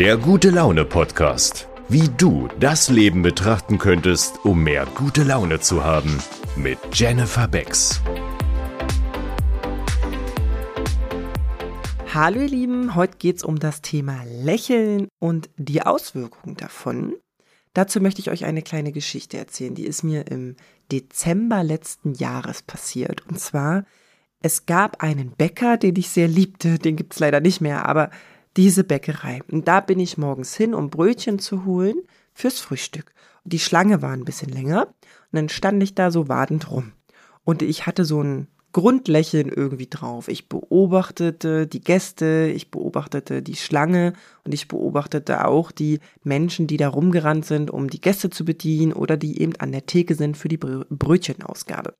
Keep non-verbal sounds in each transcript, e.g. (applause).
Der gute Laune Podcast. Wie du das Leben betrachten könntest, um mehr gute Laune zu haben. Mit Jennifer Becks. Hallo ihr Lieben, heute geht es um das Thema Lächeln und die Auswirkungen davon. Dazu möchte ich euch eine kleine Geschichte erzählen, die ist mir im Dezember letzten Jahres passiert. Und zwar, es gab einen Bäcker, den ich sehr liebte, den gibt es leider nicht mehr, aber diese Bäckerei. Und da bin ich morgens hin, um Brötchen zu holen fürs Frühstück. Und die Schlange war ein bisschen länger und dann stand ich da so wartend rum. Und ich hatte so ein Grundlächeln irgendwie drauf. Ich beobachtete die Gäste, ich beobachtete die Schlange und ich beobachtete auch die Menschen, die da rumgerannt sind, um die Gäste zu bedienen oder die eben an der Theke sind für die Brötchenausgabe.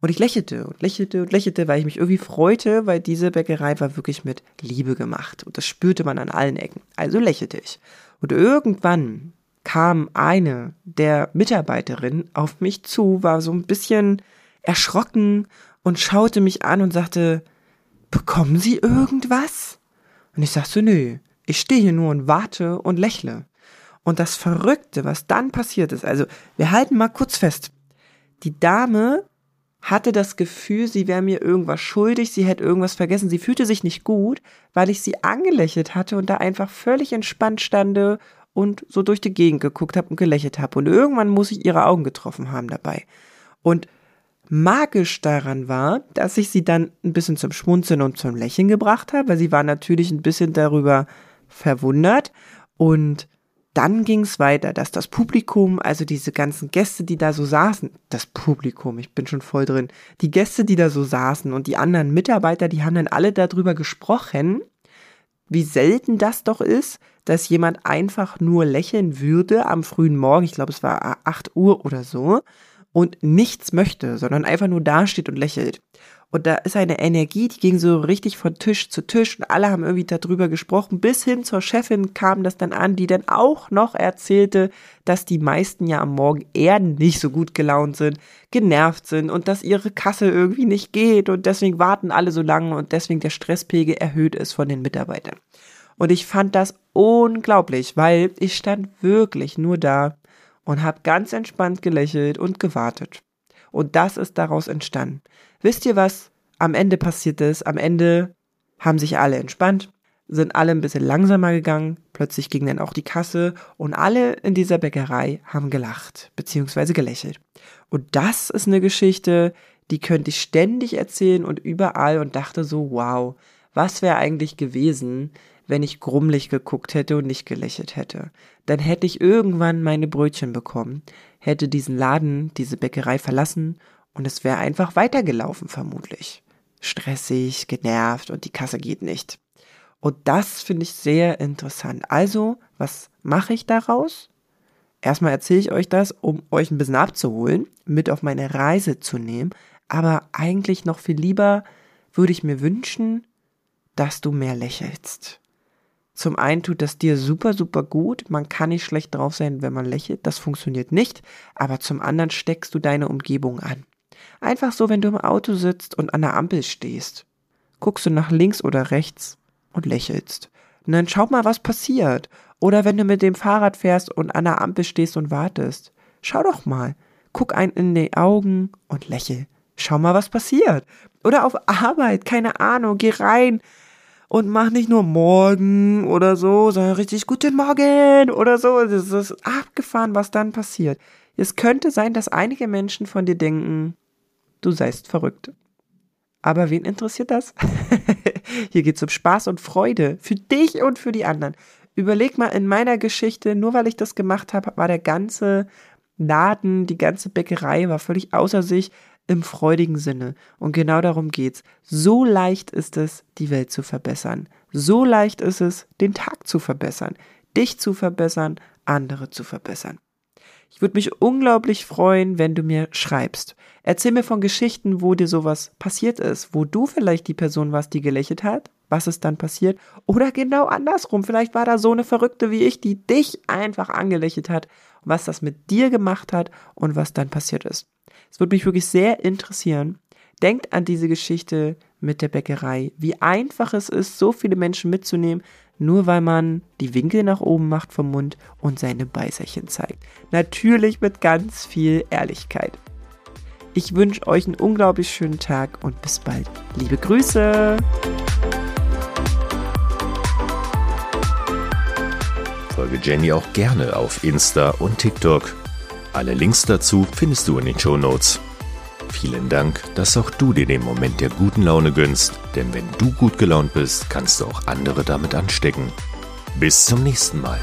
Und ich lächelte und lächelte und lächelte, weil ich mich irgendwie freute, weil diese Bäckerei war wirklich mit Liebe gemacht. Und das spürte man an allen Ecken. Also lächelte ich. Und irgendwann kam eine der Mitarbeiterinnen auf mich zu, war so ein bisschen erschrocken und schaute mich an und sagte, bekommen Sie irgendwas? Und ich sagte, nö, ich stehe hier nur und warte und lächle. Und das Verrückte, was dann passiert ist, also wir halten mal kurz fest. Die Dame hatte das Gefühl, sie wäre mir irgendwas schuldig, sie hätte irgendwas vergessen. Sie fühlte sich nicht gut, weil ich sie angelächelt hatte und da einfach völlig entspannt stande und so durch die Gegend geguckt habe und gelächelt habe. Und irgendwann muss ich ihre Augen getroffen haben dabei. Und magisch daran war, dass ich sie dann ein bisschen zum Schmunzeln und zum Lächeln gebracht habe, weil sie war natürlich ein bisschen darüber verwundert und dann ging es weiter, dass das Publikum, also diese ganzen Gäste, die da so saßen, das Publikum, ich bin schon voll drin, die Gäste, die da so saßen und die anderen Mitarbeiter, die haben dann alle darüber gesprochen, wie selten das doch ist, dass jemand einfach nur lächeln würde am frühen Morgen, ich glaube es war 8 Uhr oder so, und nichts möchte, sondern einfach nur dasteht und lächelt. Und da ist eine Energie, die ging so richtig von Tisch zu Tisch und alle haben irgendwie darüber gesprochen. Bis hin zur Chefin kam das dann an, die dann auch noch erzählte, dass die meisten ja am Morgen eher nicht so gut gelaunt sind, genervt sind und dass ihre Kasse irgendwie nicht geht und deswegen warten alle so lange und deswegen der Stresspegel erhöht ist von den Mitarbeitern. Und ich fand das unglaublich, weil ich stand wirklich nur da und habe ganz entspannt gelächelt und gewartet. Und das ist daraus entstanden. Wisst ihr, was am Ende passiert ist? Am Ende haben sich alle entspannt, sind alle ein bisschen langsamer gegangen, plötzlich ging dann auch die Kasse und alle in dieser Bäckerei haben gelacht bzw. gelächelt. Und das ist eine Geschichte, die könnte ich ständig erzählen und überall und dachte so, wow, was wäre eigentlich gewesen, wenn ich grummelig geguckt hätte und nicht gelächelt hätte. Dann hätte ich irgendwann meine Brötchen bekommen, hätte diesen Laden, diese Bäckerei verlassen und es wäre einfach weitergelaufen vermutlich. Stressig, genervt und die Kasse geht nicht. Und das finde ich sehr interessant. Also, was mache ich daraus? Erstmal erzähle ich euch das, um euch ein bisschen abzuholen, mit auf meine Reise zu nehmen. Aber eigentlich noch viel lieber würde ich mir wünschen, dass du mehr lächelst. Zum einen tut das dir super, super gut. Man kann nicht schlecht drauf sein, wenn man lächelt. Das funktioniert nicht. Aber zum anderen steckst du deine Umgebung an. Einfach so, wenn du im Auto sitzt und an der Ampel stehst. Guckst du nach links oder rechts und lächelst. Und dann schau mal, was passiert. Oder wenn du mit dem Fahrrad fährst und an der Ampel stehst und wartest. Schau doch mal. Guck einen in die Augen und lächel. Schau mal, was passiert. Oder auf Arbeit, keine Ahnung, geh rein und mach nicht nur morgen oder so, sondern richtig guten Morgen oder so. Das ist abgefahren, was dann passiert. Es könnte sein, dass einige Menschen von dir denken, du seist verrückt. Aber wen interessiert das? (laughs) Hier geht's um Spaß und Freude für dich und für die anderen. Überleg mal in meiner Geschichte, nur weil ich das gemacht habe, war der ganze Laden, die ganze Bäckerei war völlig außer sich, im freudigen Sinne. Und genau darum geht's. So leicht ist es, die Welt zu verbessern. So leicht ist es, den Tag zu verbessern, dich zu verbessern, andere zu verbessern. Ich würde mich unglaublich freuen, wenn du mir schreibst. Erzähl mir von Geschichten, wo dir sowas passiert ist, wo du vielleicht die Person warst, die gelächelt hat, was ist dann passiert, oder genau andersrum. Vielleicht war da so eine Verrückte wie ich, die dich einfach angelächelt hat, was das mit dir gemacht hat und was dann passiert ist. Es würde mich wirklich sehr interessieren, Denkt an diese Geschichte mit der Bäckerei, wie einfach es ist, so viele Menschen mitzunehmen, nur weil man die Winkel nach oben macht vom Mund und seine Beißerchen zeigt. Natürlich mit ganz viel Ehrlichkeit. Ich wünsche euch einen unglaublich schönen Tag und bis bald. Liebe Grüße! Folge Jenny auch gerne auf Insta und TikTok. Alle Links dazu findest du in den Show Notes. Vielen Dank, dass auch du dir den Moment der guten Laune gönnst, denn wenn du gut gelaunt bist, kannst du auch andere damit anstecken. Bis zum nächsten Mal.